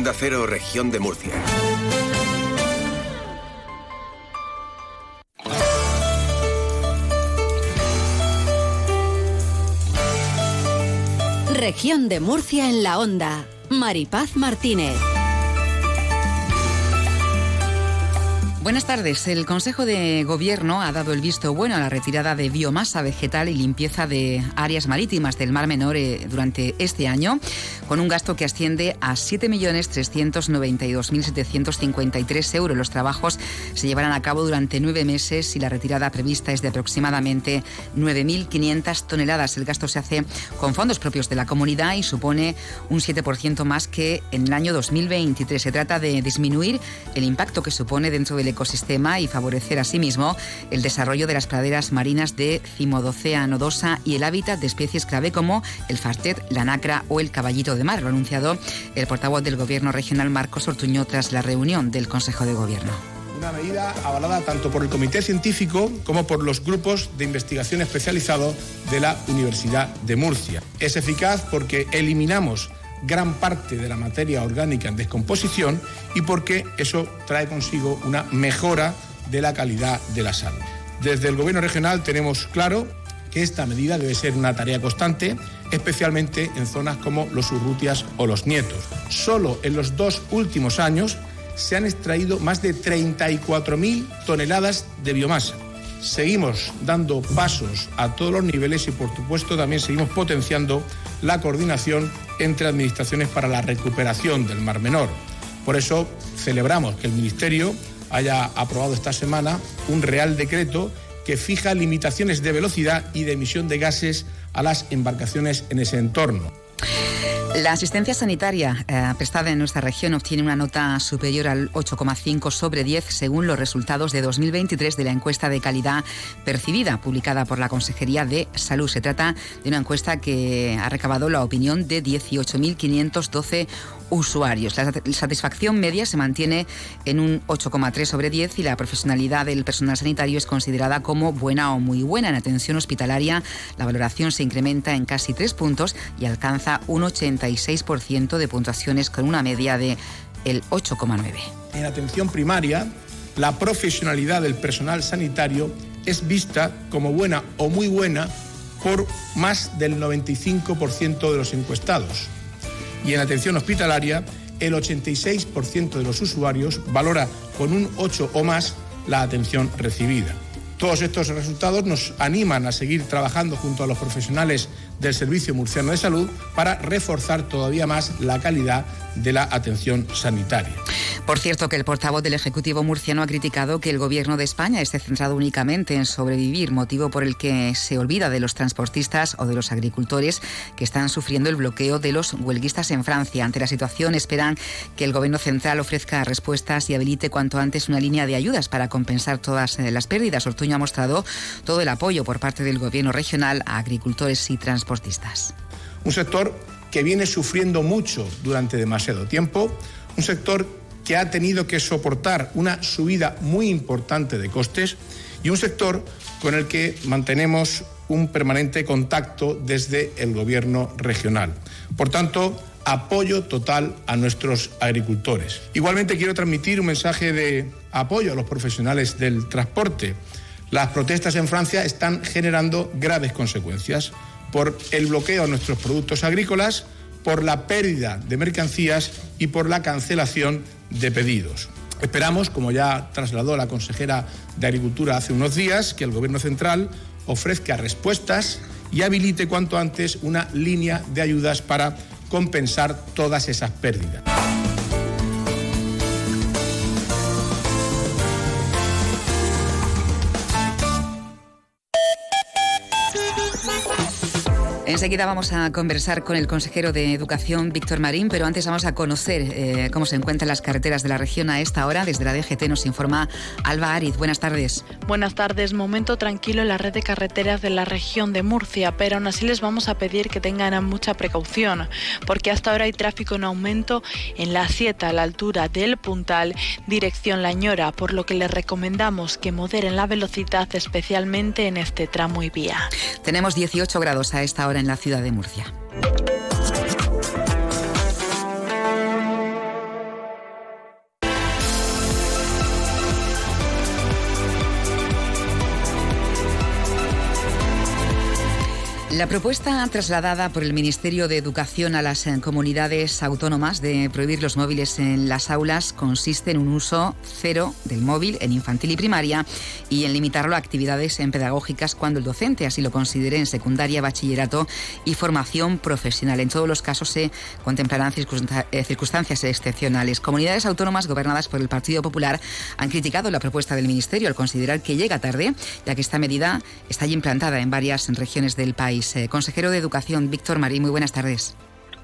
Onda Cero, región de Murcia. Región de Murcia en la Onda. Maripaz Martínez. Buenas tardes. El Consejo de Gobierno ha dado el visto bueno a la retirada de biomasa vegetal y limpieza de áreas marítimas del Mar Menor eh, durante este año, con un gasto que asciende a 7.392.753 euros. Los trabajos se llevarán a cabo durante nueve meses y la retirada prevista es de aproximadamente 9.500 toneladas. El gasto se hace con fondos propios de la comunidad y supone un 7% más que en el año 2023. Se trata de disminuir el impacto que supone dentro del ecosistema y favorecer asimismo el desarrollo de las praderas marinas de Cimodocea nodosa y el hábitat de especies clave como el fastet, la nacra o el caballito de mar, lo ha anunciado el portavoz del Gobierno regional Marcos Ortuño tras la reunión del Consejo de Gobierno una medida avalada tanto por el Comité Científico como por los grupos de investigación especializados de la Universidad de Murcia. Es eficaz porque eliminamos gran parte de la materia orgánica en descomposición y porque eso trae consigo una mejora de la calidad de la salud. Desde el Gobierno regional tenemos claro que esta medida debe ser una tarea constante, especialmente en zonas como los Urrutias o los Nietos. Solo en los dos últimos años se han extraído más de 34.000 toneladas de biomasa seguimos dando pasos a todos los niveles y, por supuesto, también seguimos potenciando la coordinación entre administraciones para la recuperación del Mar Menor. Por eso celebramos que el Ministerio haya aprobado esta semana un Real Decreto que fija limitaciones de velocidad y de emisión de gases a las embarcaciones en ese entorno. La asistencia sanitaria eh, prestada en nuestra región obtiene una nota superior al 8,5 sobre 10 según los resultados de 2023 de la encuesta de calidad percibida publicada por la Consejería de Salud. Se trata de una encuesta que ha recabado la opinión de 18.512 usuarios. La satisfacción media se mantiene en un 8,3 sobre 10 y la profesionalidad del personal sanitario es considerada como buena o muy buena. En atención hospitalaria, la valoración se incrementa en casi tres puntos y alcanza un 86% de puntuaciones con una media de el 8,9. En atención primaria, la profesionalidad del personal sanitario es vista como buena o muy buena por más del 95% de los encuestados y en atención hospitalaria el 86% de los usuarios valora con un 8 o más la atención recibida. Todos estos resultados nos animan a seguir trabajando junto a los profesionales del Servicio Murciano de Salud para reforzar todavía más la calidad de la atención sanitaria. Por cierto, que el portavoz del Ejecutivo murciano ha criticado que el Gobierno de España esté centrado únicamente en sobrevivir, motivo por el que se olvida de los transportistas o de los agricultores que están sufriendo el bloqueo de los huelguistas en Francia. Ante la situación, esperan que el Gobierno central ofrezca respuestas y habilite cuanto antes una línea de ayudas para compensar todas eh, las pérdidas. Ortuño ha mostrado todo el apoyo por parte del Gobierno regional a agricultores y transportistas. Un sector que viene sufriendo mucho durante demasiado tiempo, un sector que ha tenido que soportar una subida muy importante de costes y un sector con el que mantenemos un permanente contacto desde el Gobierno regional. Por tanto, apoyo total a nuestros agricultores. Igualmente quiero transmitir un mensaje de apoyo a los profesionales del transporte. Las protestas en Francia están generando graves consecuencias por el bloqueo a nuestros productos agrícolas, por la pérdida de mercancías y por la cancelación de pedidos. Esperamos, como ya trasladó la consejera de Agricultura hace unos días, que el Gobierno central ofrezca respuestas y habilite cuanto antes una línea de ayudas para compensar todas esas pérdidas. Enseguida vamos a conversar con el consejero de Educación, Víctor Marín, pero antes vamos a conocer eh, cómo se encuentran las carreteras de la región a esta hora. Desde la DGT nos informa Alba Ariz. Buenas tardes. Buenas tardes. Momento tranquilo en la red de carreteras de la región de Murcia, pero aún así les vamos a pedir que tengan mucha precaución, porque hasta ahora hay tráfico en aumento en la 7 a la altura del Puntal, dirección Lañora, por lo que les recomendamos que moderen la velocidad, especialmente en este tramo y vía. Tenemos 18 grados a esta hora en la ciudad de Murcia. La propuesta trasladada por el Ministerio de Educación a las eh, comunidades autónomas de prohibir los móviles en las aulas consiste en un uso cero del móvil en infantil y primaria y en limitarlo a actividades en pedagógicas cuando el docente así lo considere en secundaria, bachillerato y formación profesional. En todos los casos se contemplarán eh, circunstancias excepcionales. Comunidades autónomas gobernadas por el Partido Popular han criticado la propuesta del Ministerio al considerar que llega tarde, ya que esta medida está ya implantada en varias regiones del país. Eh, consejero de Educación, Víctor Marí, muy buenas tardes.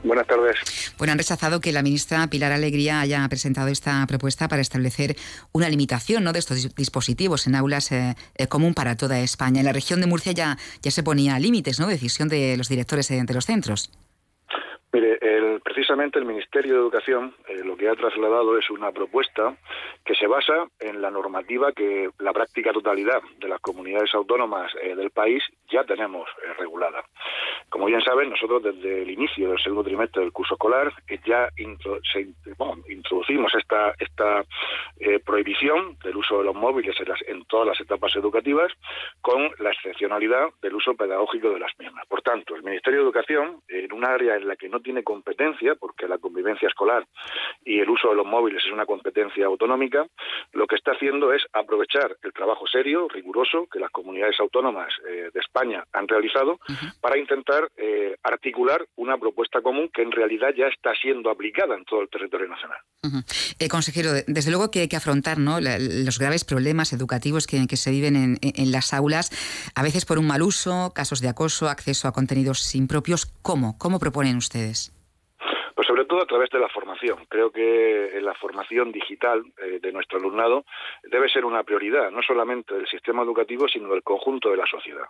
Buenas tardes. Bueno, han rechazado que la ministra Pilar Alegría haya presentado esta propuesta para establecer una limitación ¿no? de estos dispositivos en aulas eh, eh, común para toda España. En la región de Murcia ya, ya se ponía límites, ¿no? Decisión de los directores de los centros. Mire, el, precisamente el Ministerio de Educación eh, lo que ha trasladado es una propuesta que se basa en la normativa que la práctica totalidad de las comunidades autónomas eh, del país ya tenemos eh, regulada. Como bien saben, nosotros desde el inicio del segundo trimestre del curso escolar ya introducimos esta, esta prohibición del uso de los móviles en, en todas las etapas educativas con la excepcionalidad del uso pedagógico de las mismas. Por tanto, el Ministerio de Educación, en un área en la que no tiene competencia, porque la convivencia escolar y el uso de los móviles es una competencia autonómica, lo que está haciendo es aprovechar el trabajo serio, riguroso, que las comunidades autónomas eh, de España han realizado para intentar eh, articular una propuesta común que en realidad ya está siendo aplicada en todo el territorio nacional. Eh, consejero, desde luego que hay que afrontar ¿no? los graves problemas educativos que, se viven en, en, las aulas, a veces por un mal uso, casos de acoso, acceso a contenidos impropios. ¿Cómo? ¿Cómo proponen ustedes? Pues sobre todo a través de la formación. Creo que la formación digital eh, de nuestro alumnado debe ser una prioridad, no solamente del sistema educativo, sino del conjunto de la sociedad.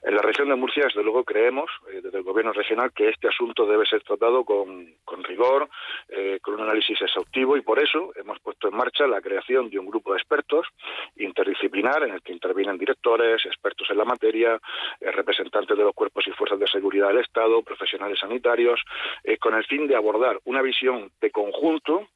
En la región de Murcia, desde luego, creemos, eh, desde el gobierno regional, que este asunto debe ser tratado con, rigor, eh, con un análisis exhaustivo, y por eso hemos puesto en marcha la creación de un grupo de expertos interdisciplinar en el que intervienen directores, expertos en la materia, representantes de los cuerpos y fuerzas de seguridad del Estado, profesionales sanitarios, con el fin de abordar dar una visión de conjunto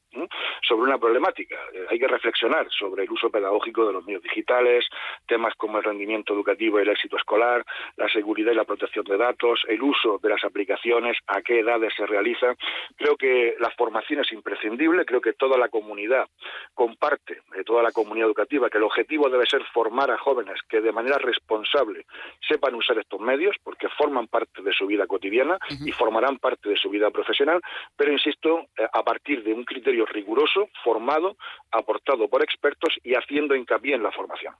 sobre una problemática. Eh, hay que reflexionar sobre el uso pedagógico de los medios digitales, temas como el rendimiento educativo y el éxito escolar, la seguridad y la protección de datos, el uso de las aplicaciones, a qué edades se realiza. Creo que la formación es imprescindible, creo que toda la comunidad comparte, eh, toda la comunidad educativa, que el objetivo debe ser formar a jóvenes que de manera responsable sepan usar estos medios, porque forman parte de su vida cotidiana y formarán parte de su vida profesional, pero insisto, eh, a partir de un criterio riguroso, formado, aportado por expertos y haciendo hincapié en la formación.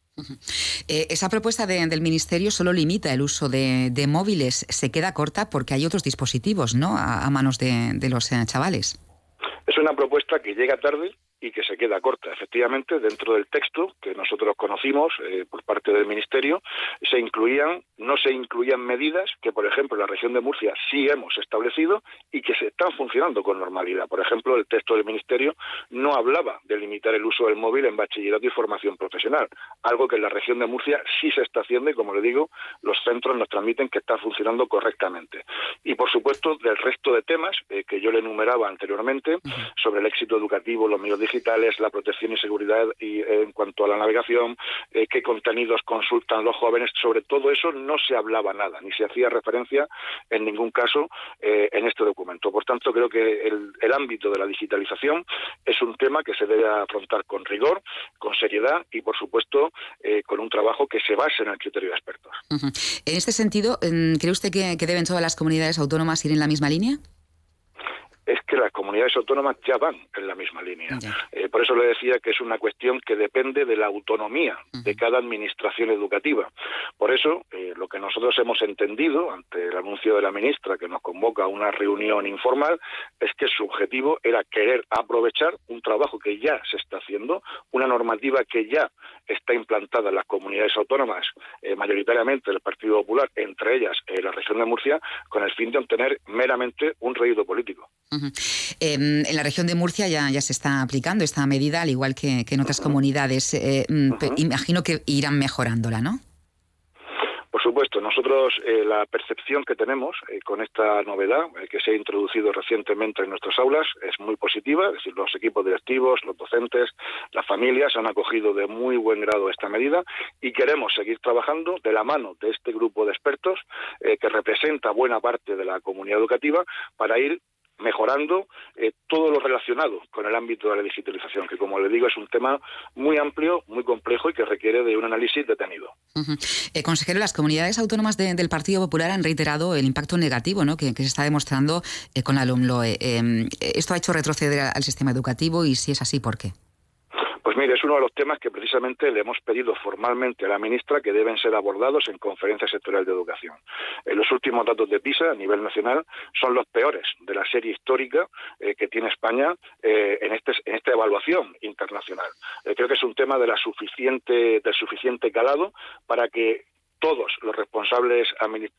Eh, esa propuesta del Ministerio solo limita el uso de, móviles. Se queda corta porque hay otros dispositivos ¿no? a, manos de, los eh, chavales. Es una propuesta que llega tarde, y que se queda corta. Efectivamente, dentro del texto que nosotros conocimos eh, por parte del Ministerio, se incluían, no se incluían medidas que, por ejemplo, en la región de Murcia sí hemos establecido y que se están funcionando con normalidad. Por ejemplo, el texto del Ministerio no hablaba de limitar el uso del móvil en bachillerato y formación profesional, algo que en la región de Murcia sí se está haciendo y, como le digo, los centros nos transmiten que está funcionando correctamente. Y, por supuesto, del resto de temas eh, que yo le enumeraba anteriormente sobre el éxito educativo, los medios digitales, la protección y seguridad y eh, en cuanto a la navegación, eh, qué contenidos consultan los jóvenes, sobre todo eso no se hablaba nada, ni se hacía referencia en ningún caso eh, en este documento. Por tanto, creo que el, ámbito de la digitalización es un tema que se debe afrontar con rigor, con seriedad y, por supuesto, con un trabajo que se base en el criterio de expertos. En este sentido, ¿cree usted que deben todas las comunidades autónomas ir en la misma línea? Es que las comunidades autónomas ya van en la misma línea. Eh, por eso le decía que es una cuestión que depende de la autonomía de cada administración educativa. Por eso, eh, lo que nosotros hemos entendido ante el anuncio de la ministra que nos convoca a una reunión informal es que su objetivo era querer aprovechar un trabajo que ya se está haciendo, una normativa que ya está implantada en las comunidades autónomas, eh, mayoritariamente del Partido Popular, entre ellas la región de Murcia, con el fin de obtener meramente un rédito político. Em, en la región de Murcia ya, ya se está aplicando esta medida, al igual que, en otras comunidades. Eh, mm, imagino que irán mejorándola, ¿no? Supuesto, nosotros eh, la percepción que tenemos eh, con esta novedad eh, que se ha introducido recientemente en nuestras aulas es muy positiva, es decir, los equipos directivos, los docentes, las familias han acogido de muy buen grado esta medida y queremos seguir trabajando de la mano de este grupo de expertos que representa buena parte de la comunidad educativa, para ir mejorando eh, todo lo relacionado con el ámbito de la digitalización, que como le digo es un tema muy amplio, muy complejo y que requiere de un análisis detenido. Eh, consejero, las comunidades autónomas del Partido Popular han reiterado el impacto negativo ¿no? que, se está demostrando eh, con la LOMLOE. ¿Esto ha hecho retroceder al sistema educativo y si es así, por qué? Pues mire, es uno de los temas que precisamente le hemos pedido formalmente a la ministra que deben ser abordados en conferencia sectorial de educación. En los últimos datos de PISA a nivel nacional son los peores de la serie histórica eh, que tiene España eh, en, este, en esta evaluación internacional. Eh, creo que es un tema de la suficiente, del suficiente calado para que todos los responsables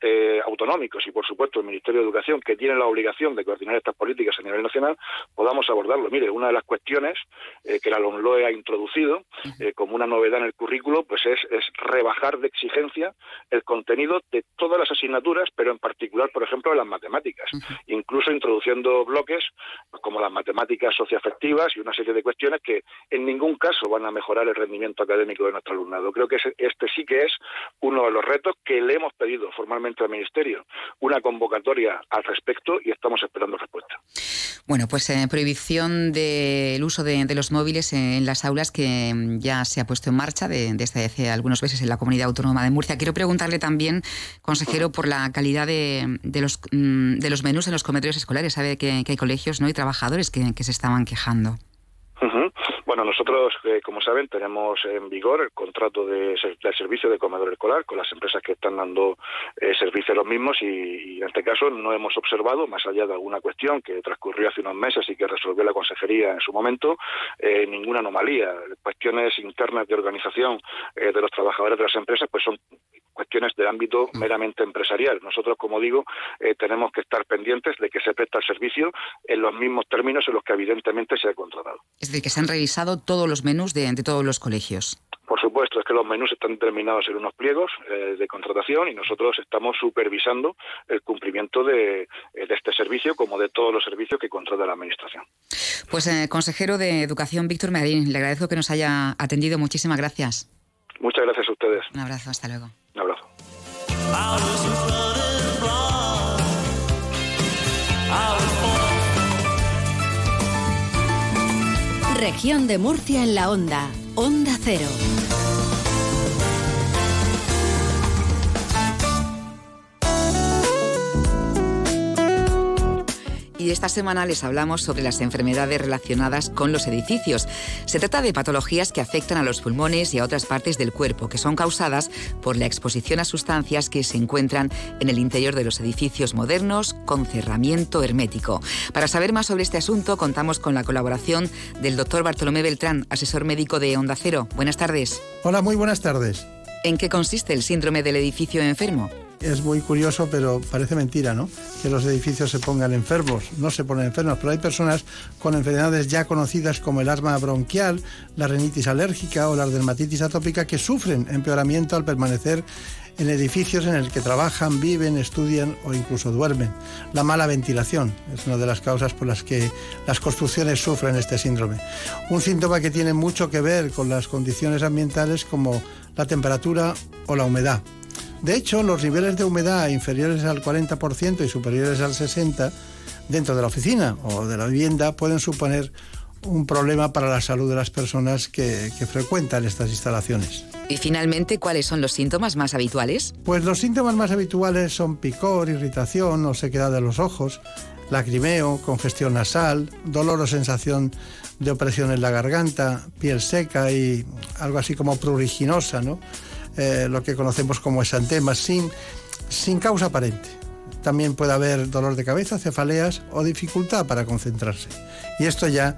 eh, autonómicos y, por supuesto, el Ministerio de Educación, que tienen la obligación de coordinar estas políticas a nivel nacional, podamos abordarlo. Mire, una de las cuestiones eh, que la LOMLOE ha introducido eh, como una novedad en el currículo, pues es, rebajar de exigencia el contenido de todas las asignaturas, pero en particular, por ejemplo, de las matemáticas, incluso introduciendo bloques pues, como las matemáticas socioafectivas y una serie de cuestiones que en ningún caso van a mejorar el rendimiento académico de nuestro alumnado. Creo que este sí que es uno los retos que le hemos pedido formalmente al Ministerio, una convocatoria al respecto y estamos esperando respuesta. Bueno, pues eh, prohibición del uso de, los móviles en las aulas que mm, ya se ha puesto en marcha desde hace algunos meses en la Comunidad Autónoma de Murcia. Quiero preguntarle también, consejero, por la calidad de, los, mm, de los menús en los comedores escolares. Sabe que, hay colegios ¿no? y trabajadores que, se estaban quejando. Bueno, nosotros, eh, como saben, tenemos en vigor el contrato de, servicio de comedor escolar con las empresas que están dando eh, servicio a los mismos y, en este caso no hemos observado, más allá de alguna cuestión que transcurrió hace unos meses y que resolvió la consejería en su momento, eh, ninguna anomalía. Cuestiones internas de organización de los trabajadores de las empresas pues son cuestiones de ámbito mm. meramente empresarial. Nosotros, como digo, tenemos que estar pendientes de que se presta el servicio en los mismos términos en los que evidentemente se ha contratado. Es decir, que se han revisado todos los menús de, todos los colegios. Por supuesto, es que los menús están determinados en unos pliegos eh, de contratación y nosotros estamos supervisando el cumplimiento eh, de, este servicio como de todos los servicios que contrata la Administración. Pues, eh, consejero de Educación, Víctor Medarín, le agradezco que nos haya atendido. Muchísimas gracias. Muchas gracias a ustedes. Un abrazo, hasta luego. Un abrazo. Región de Murcia en la onda. Onda Cero. Y esta semana les hablamos sobre las enfermedades relacionadas con los edificios. Se trata de patologías que afectan a los pulmones y a otras partes del cuerpo, que son causadas por la exposición a sustancias que se encuentran en el interior de los edificios modernos con cerramiento hermético. Para saber más sobre este asunto, contamos con la colaboración del doctor Bartolomé Beltrán, asesor médico de Onda Cero. Buenas tardes. Hola, muy buenas tardes. ¿En qué consiste el síndrome del edificio enfermo? Es muy curioso, pero parece mentira, ¿no? Que los edificios se pongan enfermos. No se ponen enfermos, pero hay personas con enfermedades ya conocidas como el asma bronquial, la rinitis alérgica o la dermatitis atópica que sufren empeoramiento al permanecer en edificios en el que trabajan, viven, estudian o incluso duermen. La mala ventilación es una de las causas por las que las construcciones sufren este síndrome. Un síntoma que tiene mucho que ver con las condiciones ambientales como la temperatura o la humedad. De hecho, los niveles de humedad inferiores al 40% y superiores al 60% dentro de la oficina o de la vivienda pueden suponer un problema para la salud de las personas que, frecuentan estas instalaciones. Y finalmente, ¿cuáles son los síntomas más habituales? Pues los síntomas más habituales son picor, irritación o sequedad de los ojos, lacrimeo, congestión nasal, dolor o sensación de opresión en la garganta, piel seca y algo así como pruriginosa, ¿no? Eh, lo que conocemos como exantema, sin, sin causa aparente. También puede haber dolor de cabeza, cefaleas o dificultad para concentrarse. Y esto ya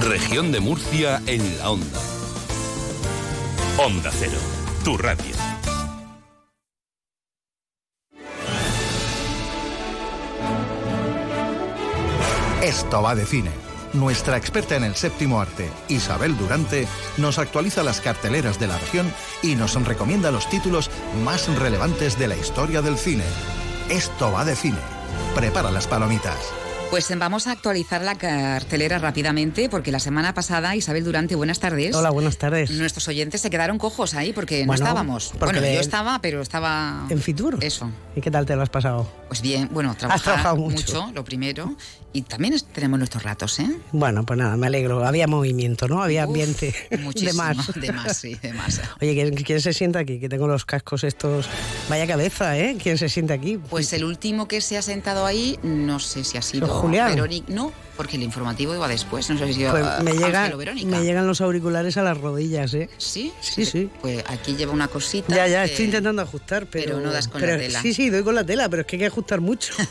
Región de Murcia en la onda. Onda Cero, tu radio. Esto va de cine. Nuestra experta en el séptimo arte, Isabel Durante, nos actualiza las carteleras de la región y nos recomienda los títulos más relevantes de la historia del cine. Esto va de cine. Prepara las palomitas. Pues vamos a actualizar la cartelera rápidamente porque la semana pasada, Isabel Durante, buenas tardes. Hola, buenas tardes. Nuestros oyentes se quedaron cojos ahí porque no estábamos. porque Bueno, yo estaba, pero estaba... ¿En Fitur? Eso. ¿Y qué tal te lo has pasado? Pues bien, bueno, trabajar trabajado mucho. lo primero. Y también es- tenemos nuestros ratos, ¿eh? Bueno, pues nada, me alegro. Había movimiento, ¿no? Había Uf, ambiente. Muchísimo. De más. De más, sí, de más. Oye, ¿quién, quién se sienta aquí? Que tengo los cascos estos. Vaya cabeza, ¿eh? ¿Quién se sienta aquí? Pues el último que se ha sentado ahí, no sé si ha sido Julián? Verónica. No, porque el informativo iba después. No sé si sido Pues ah, me, llega, Ángel o Verónica. me llegan los auriculares a las rodillas, ¿eh? ¿Sí? Sí, sí. Pues aquí lleva una cosita. Ya, ya, que- estoy intentando ajustar, pero. pero no das con pero- la tela. Sí, sí, doy con la tela, pero es que hay que ajustar mucho.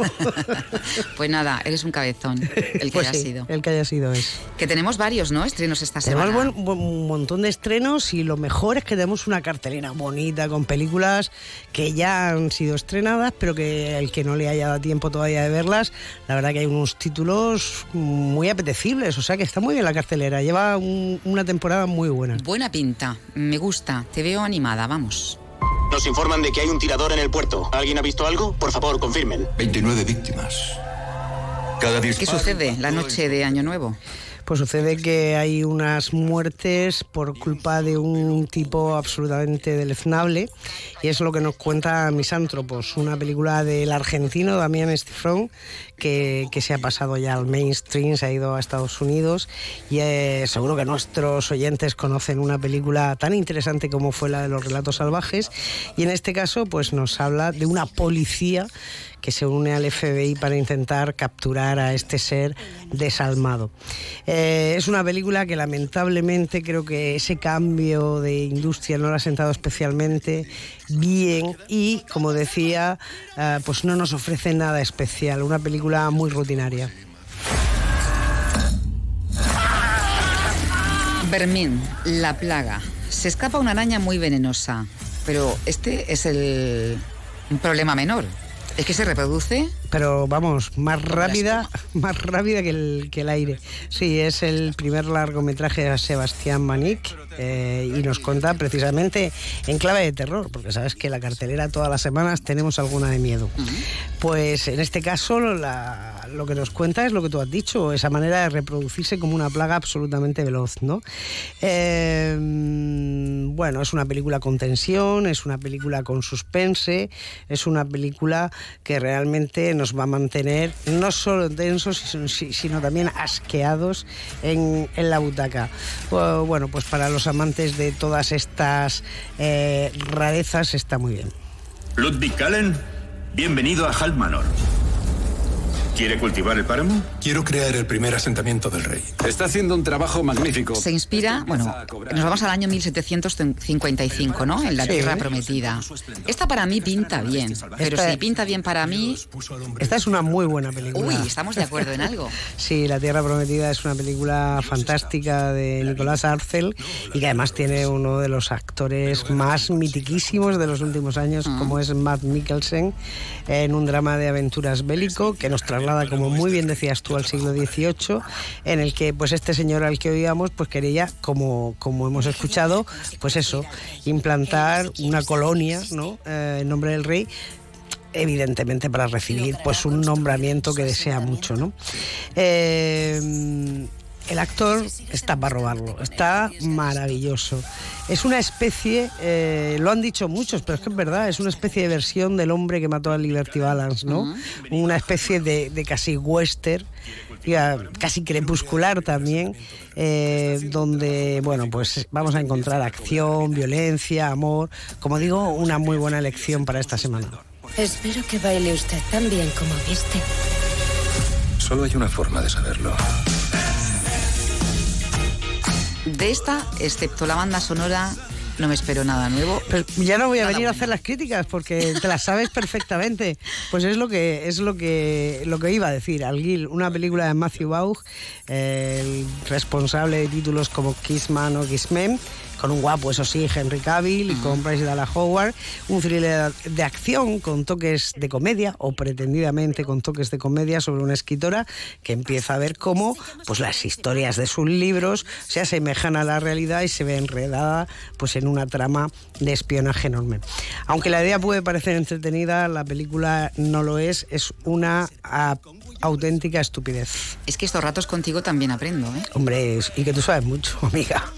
Pues nada, eres un cabezón, el que Pues haya sí, sido. El que haya sido es. Que tenemos varios, ¿no? Estrenos esta Tenemos semana. buen- un montón de estrenos y lo mejor es que tenemos una cartelera bonita con películas que ya han sido estrenadas, pero que el que no le haya dado tiempo todavía de verlas, la verdad que hay unos títulos muy apetecibles, o sea que está muy bien la cartelera, lleva un- una temporada muy buena. Buena pinta, me gusta, te veo animada, vamos. Nos informan de que hay un tirador en el puerto. ¿Alguien ha visto algo? Por favor, confirmen. 29 víctimas. Cada ¿Qué sucede la noche de Año Nuevo? Pues sucede que hay unas muertes por culpa de un tipo absolutamente deleznable y es lo que nos cuenta Misántropos, una película del argentino Damián Estifrón que, que se ha pasado ya al mainstream, se ha ido a Estados Unidos y eh, seguro que nuestros oyentes conocen una película tan interesante como fue la de los relatos salvajes y en este caso pues nos habla de una policía que se une al FBI para intentar capturar a este ser desalmado. Eh, es una película que lamentablemente creo que ese cambio de industria no lo ha sentado especialmente bien y, como decía, eh, pues no nos ofrece nada especial, una película muy rutinaria. Bermín, la plaga. Se escapa una araña muy venenosa, pero este es el un problema menor. Es que se reproduce Pero vamos, más rápida, más rápida que el, que el aire. Sí, es el primer largometraje de Sebastián Manic eh, y nos cuenta precisamente en clave de terror, porque sabes que la cartelera todas las semanas tenemos alguna de miedo. Pues en este caso la- lo que nos cuenta es lo que tú has dicho, esa manera de reproducirse como una plaga absolutamente veloz, ¿no? Eh, bueno, es una película con tensión, es una película con suspense, es una película que realmente nos va a mantener no solo tensos, sino- también asqueados en, en la butaca. Bu- Bueno, pues para los amantes de todas estas eh, rarezas está muy bien. Ludwig Kallen, bienvenido a Halt Manor. ¿Quiere cultivar el páramo? Quiero crear el primer asentamiento del rey. Está haciendo un trabajo magnífico. Se inspira, bueno, nos vamos al año 1755, ¿no? En la Sí. Tierra Prometida. Esta para mí pinta bien, pero Esta- si pinta bien para mí, Esta es una muy buena película. uy, estamos de acuerdo en algo. Sí, La Tierra Prometida es una película fantástica de Nicolás Arcel y que además tiene uno de los actores más mitiquísimos de los últimos años, como es Matt Mikkelsen, en un drama de aventuras bélico que nos traslada, como muy bien decías tú, al siglo XVIII, en el que pues este señor al que oíamos pues quería, como, como hemos escuchado, pues eso, implantar una colonia, ¿no? Eh, en nombre del rey evidentemente para recibir pues un nombramiento que desea mucho no Eh, el actor está para robarlo está maravilloso es una especie eh, lo han dicho muchos pero es que es verdad es una especie de versión del hombre que mató a Liberty Balance no una especie de, de casi western ya, casi crepuscular también, eh, donde bueno pues vamos a encontrar acción, violencia, amor, como digo, una muy buena elección para esta semana. Espero que baile usted tan bien como viste. Solo hay una forma de saberlo. De esta, excepto la banda sonora, no me espero nada nuevo. Pero ya no voy a Nada venir a hacer las críticas porque te las sabes perfectamente. Pues es lo que es lo que lo que iba a decir. Alguil, una película de Matthew Vaughn, eh, el responsable de títulos como Kissman o Kissmen, con un guapo, eso sí, Henry Cavill y con Bryce Dallas Howard. Un thriller de acción con toques de comedia o pretendidamente con toques de comedia sobre una escritora que empieza a ver cómo pues, las historias de sus libros se asemejan a la realidad y se ve enredada pues, en una trama de espionaje enorme. Aunque la idea puede parecer entretenida, la película no lo es, es una auténtica estupidez. Es que estos ratos contigo también aprendo, ¿eh? Hombre, y que tú sabes mucho, amiga.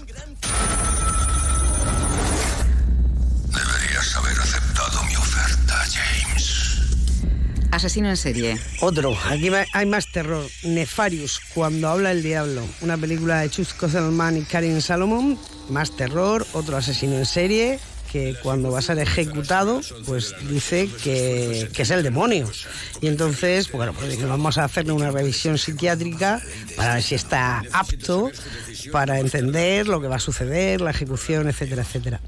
Asesino en serie. Otro. Aquí hay más terror. Nefarius, cuando habla el diablo. Una película de Chus Kozelman y Karin Salomon. Más terror. Otro asesino en serie que cuando va a ser ejecutado, pues dice que, es el demonio. Y entonces, pues bueno, pues vamos a hacerle una revisión psiquiátrica para ver si está apto para entender lo que va a suceder, la ejecución, etcétera, etcétera.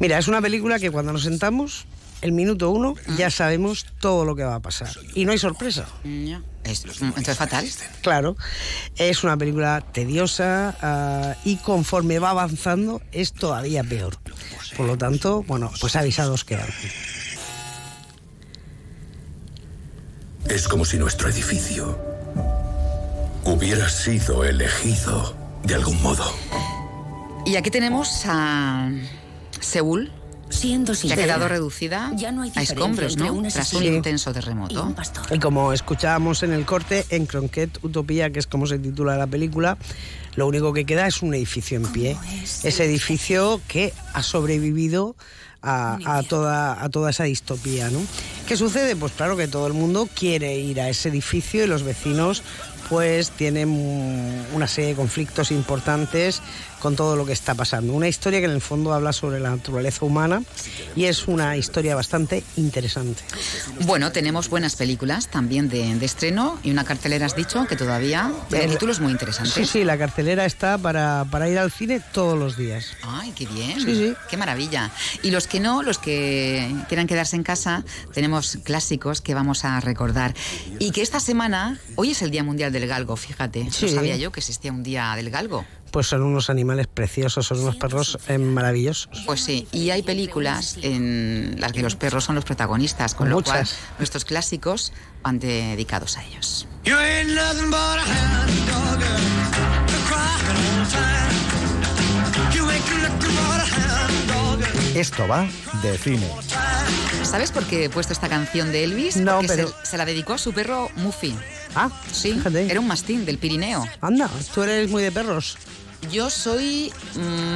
Mira, es una película que cuando nos sentamos el minuto uno ya sabemos todo lo que va a pasar. Y no hay sorpresa. entonces fatal. Claro, es una película tediosa ah, y conforme va avanzando es todavía peor. Por lo tanto, bueno, pues avisados quedan. Es como si nuestro edificio hubiera sido elegido de algún modo. Y aquí tenemos a Seúl, Siendo que ha quedado reducida a escombros, ¿no? Tras un intenso terremoto. Y, como escuchábamos en el corte, en Cronquet Utopía, que es como se titula la película, lo único que queda es un edificio en pie. Ese edificio que ha sobrevivido a, toda, a toda esa distopía, ¿no? ¿Qué sucede? Pues claro que todo el mundo quiere ir a ese edificio y los vecinos pues tienen una serie de conflictos importantes con todo lo que está pasando. Una historia que en el fondo habla sobre la naturaleza humana y es una historia bastante interesante. Bueno, tenemos buenas películas también de, estreno y una cartelera, has dicho, que todavía tiene títulos muy interesantes. Sí, sí, la cartelera está para, para ir al cine todos los días. Ay, qué bien. Sí, sí. Qué maravilla. Y los que no, los que quieran quedarse en casa, tenemos clásicos que vamos a recordar. Y que esta semana, hoy es el Día Mundial del Galgo, fíjate. No sabía yo que existía un Día del Galgo. Pues son unos animales preciosos, son unos perros eh, maravillosos. Pues sí, y hay películas en las que los perros son los protagonistas, con lo cual nuestros clásicos van dedicados a ellos. Esto va de cine. ¿Sabes por qué he puesto esta canción de Elvis? No, Porque pero... se, se, la dedicó a su perro Muffy. Ah, sí. Era un mastín del Pirineo. Anda, tú eres muy de perros. Yo soy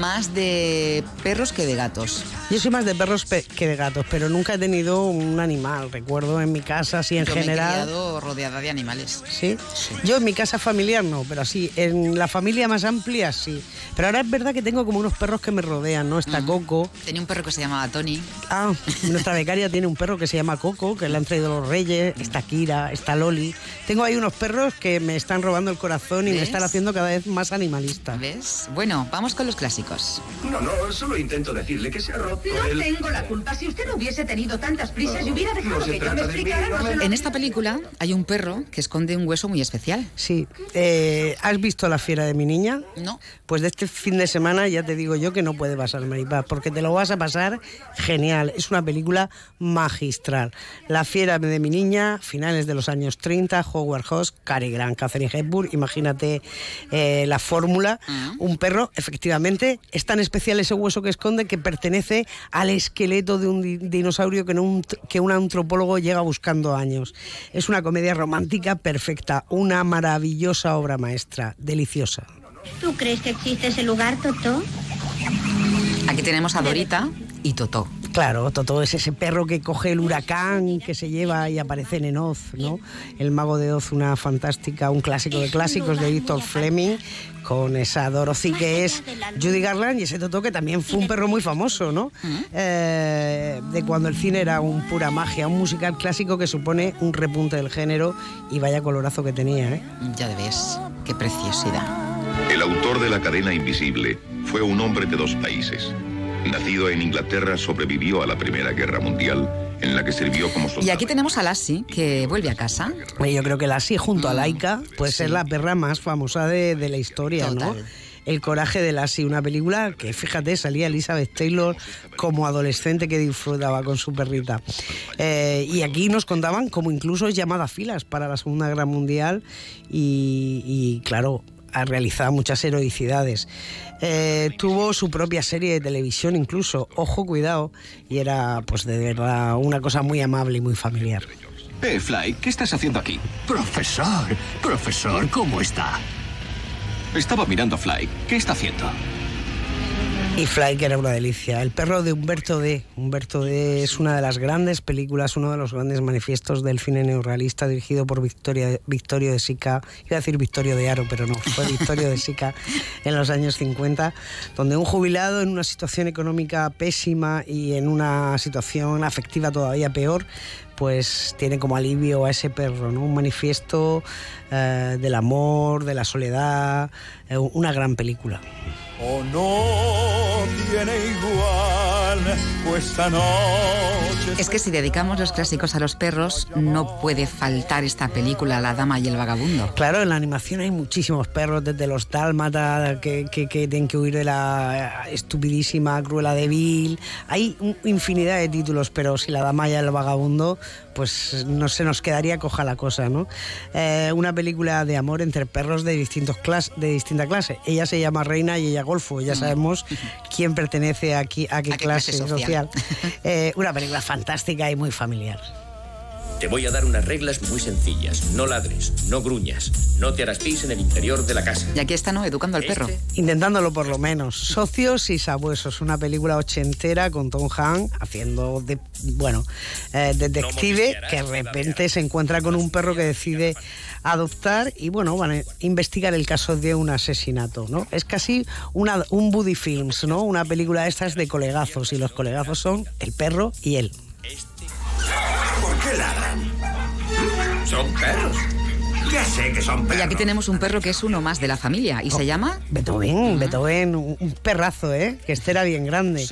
más de perros que de gatos. Yo soy más de perros que de gatos, pero nunca he tenido un animal. Recuerdo en mi casa, así en Yo general. Me he rodeada de animales. ¿Sí? Yo en mi casa familiar no, pero sí, en la familia más amplia sí. Pero ahora es verdad que tengo como unos perros que me rodean, ¿no? Está Coco. Tenía un perro que se llamaba Tony. Ah, nuestra becaria tiene un perro que se llama Coco, que le han traído los reyes. Está Kira, está Loli. Tengo ahí unos perros que me están robando el corazón y me están haciendo cada vez más animalista. ¿Ves? Bueno, vamos con los clásicos. No, no, solo intento decirle que se ha roto. No tengo la culpa. Si usted no hubiese tenido tantas prisas y hubiera dejado que yo me explicara, no. En esta película hay un perro que esconde un hueso muy especial. Sí. Eh, ¿Has visto La fiera de mi niña? No. Pues de este fin de semana ya te digo yo que no puede pasar, Maripaz, porque te lo vas a pasar genial. Es una película magistral. La fiera de mi niña, finales de los años 30, Howard Hawks, Cary Grant, Catherine Hepburn, imagínate eh, la fórmula. Un perro, efectivamente, es tan especial ese hueso que esconde que pertenece al esqueleto de un di dinosaurio que un, que un antropólogo llega buscando años. Es una comedia romántica perfecta, una maravillosa obra maestra, deliciosa. ¿Tú crees que existe ese lugar, Totó? Aquí tenemos a Dorita y Totó. Claro, Totó es ese perro que coge el huracán que se lleva y aparece en Oz, ¿no? El mago de Oz, una fantástica, un clásico de clásicos de Victor Fleming, con esa Dorothy que es Judy Garland y ese Totó que también fue un perro muy famoso, ¿no? Eh, de cuando el cine era un pura magia, un musical clásico que supone un repunte del género y vaya colorazo que tenía, ¿eh? Ya ves, qué preciosidad. El autor de La cadena invisible fue un hombre de dos países. Nacido en Inglaterra, sobrevivió a la Primera Guerra Mundial, en la que sirvió como soldado. Y aquí tenemos a Lassie, que vuelve a casa. Yo creo que Lassie, junto a Laika, puede ser la perra más famosa de, de la historia, Total. ¿no? El coraje de Lassie, una película que, fíjate, salía Elizabeth Taylor como adolescente que disfrutaba con su perrita. Eh, y aquí nos contaban como incluso es llamada filas para la Segunda Guerra Mundial y, y claro, ha realizado muchas heroicidades. Eh, tuvo su propia serie de televisión incluso, ojo, cuidado, y era pues de verdad una cosa muy amable y muy familiar. Eh, Fly, ¿qué estás haciendo aquí? Profesor, profesor, ¿cómo está? Estaba mirando a Fly. ¿Qué está haciendo? Y Fly, que era una delicia. El perro de Humberto D. Humberto D. es una de las grandes películas, uno de los grandes manifiestos del cine neorrealista dirigido por Victoria, Victorio de Sica. Iba a decir Victorio de Aro, pero no, fue Victorio de Sica en los años 50, donde un jubilado en una situación económica pésima y en una situación afectiva todavía peor, pues tiene como alivio a ese perro, ¿no? Un manifiesto eh, del amor, de la soledad, eh, una gran película. O no tiene igual, pues noche. Es que si dedicamos los clásicos a los perros, no puede faltar esta película, La Dama y el Vagabundo. Claro, en la animación hay muchísimos perros, desde los dálmatas que, que, tienen que huir de la estupidísima Cruela de Vil. Hay infinidad de títulos, pero si La Dama y el Vagabundo, pues no se nos quedaría coja la cosa, ¿no? Eh, una película de amor entre perros de, distintos clas de distinta clase. Ella se llama Reina y ella Golfo. Ya sabemos quién pertenece aquí, a qué, ¿A qué clase, clase social. social? Eh, una película fantástica y muy familiar. Te voy a dar unas reglas muy sencillas. No ladres, no gruñas, no te harás pis en el interior de la casa. Y aquí está, ¿no? Educando al perro. Intentándolo por lo menos. Socios y sabuesos, una película ochentera con Tom Hanks haciendo, de, bueno, eh, detective que de repente se encuentra con un perro que decide adoptar y bueno, van a investigar el caso de un asesinato, ¿no? Es casi una, un Buddy Films, ¿no? Una película de estas de colegazos y los colegazos son el perro y él. ¿Por qué ladran? Son perros. Ya sé que son Y perros. aquí tenemos un perro que es uno más de la familia y se llama Beethoven, Beethoven, un perrazo, ¿eh? Que este era bien grande.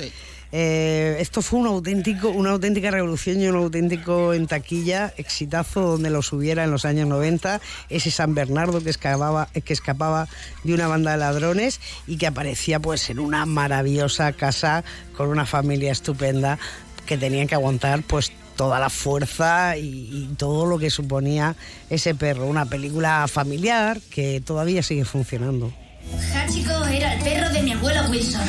Eh, esto fue un auténtico, una auténtica revolución y un auténtico en taquilla, exitazo donde los hubiera en los años 90. Ese San Bernardo que escapaba, que escapaba de una banda de ladrones y que aparecía pues en una maravillosa casa con una familia estupenda que tenían que aguantar pues toda la fuerza y, y todo lo que suponía ese perro. Una película familiar que todavía sigue funcionando. Hachiko era el perro de mi abuelo Wilson.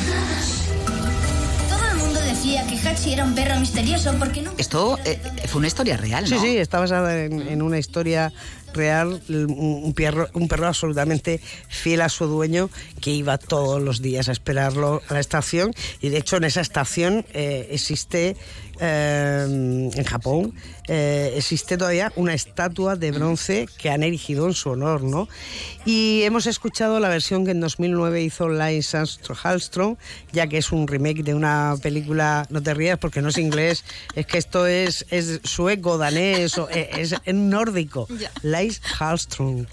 Todo el mundo decía que Hachi era un perro misterioso porque no. Esto eh, fue una historia real, ¿no? Sí, sí, está basada en, en una historia real, un, un perro, un perro absolutamente fiel a su dueño que iba todos los días a esperarlo a la estación y de hecho en esa estación eh, existe eh, en Japón eh, existe todavía una estatua de bronce que han erigido en su honor, ¿no? Y hemos escuchado la versión que en 2009 hizo Lance Hallström, ya que es un remake de una película, no te rías porque no es inglés, es que esto es, es sueco, danés, o- eh, es, es nórdico. Lance Hallström.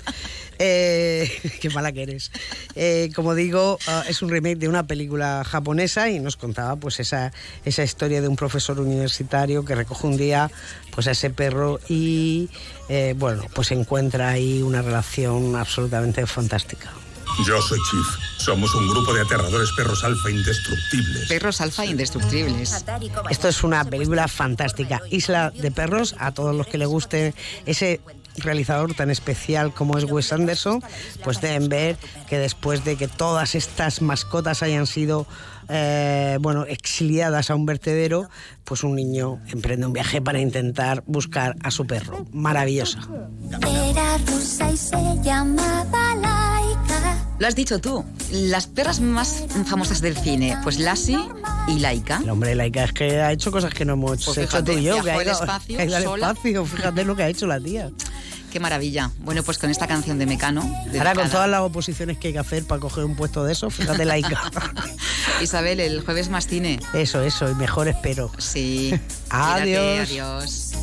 Eh, qué mala que eres. Eh, como digo, ah, es un remake de una película japonesa y nos contaba pues esa, esa historia de un profesor universitario que recoge un día pues a ese perro y eh, bueno, pues encuentra ahí una relación absolutamente fantástica. Yo soy Chief. Somos un grupo de aterradores perros alfa indestructibles. Perros alfa indestructibles. Esto es una película fantástica. Isla de Perros, a todos los que le guste ese realizador tan especial como es Wes Anderson, pues deben ver que después de que todas estas mascotas hayan sido eh, bueno, exiliadas a un vertedero, pues un niño emprende un viaje para intentar buscar a su perro. Maravillosa. Era rusa y se llamaba Laika. Lo has dicho tú, las perras más famosas del cine, pues Lassie y Laika. El hombre Laika es que ha hecho cosas que no hemos Pues hecho fíjate, tú y yo, que ha ido, espacio que ha ido al espacio. Fíjate lo que ha hecho la tía. Qué maravilla. Bueno, pues con esta canción de Mecano. Ahora con todas las oposiciones que hay que hacer para coger un puesto de eso, fíjate Laika. Isabel, el jueves más cine. Eso, eso, y mejor espero. Sí. Adiós. Adiós.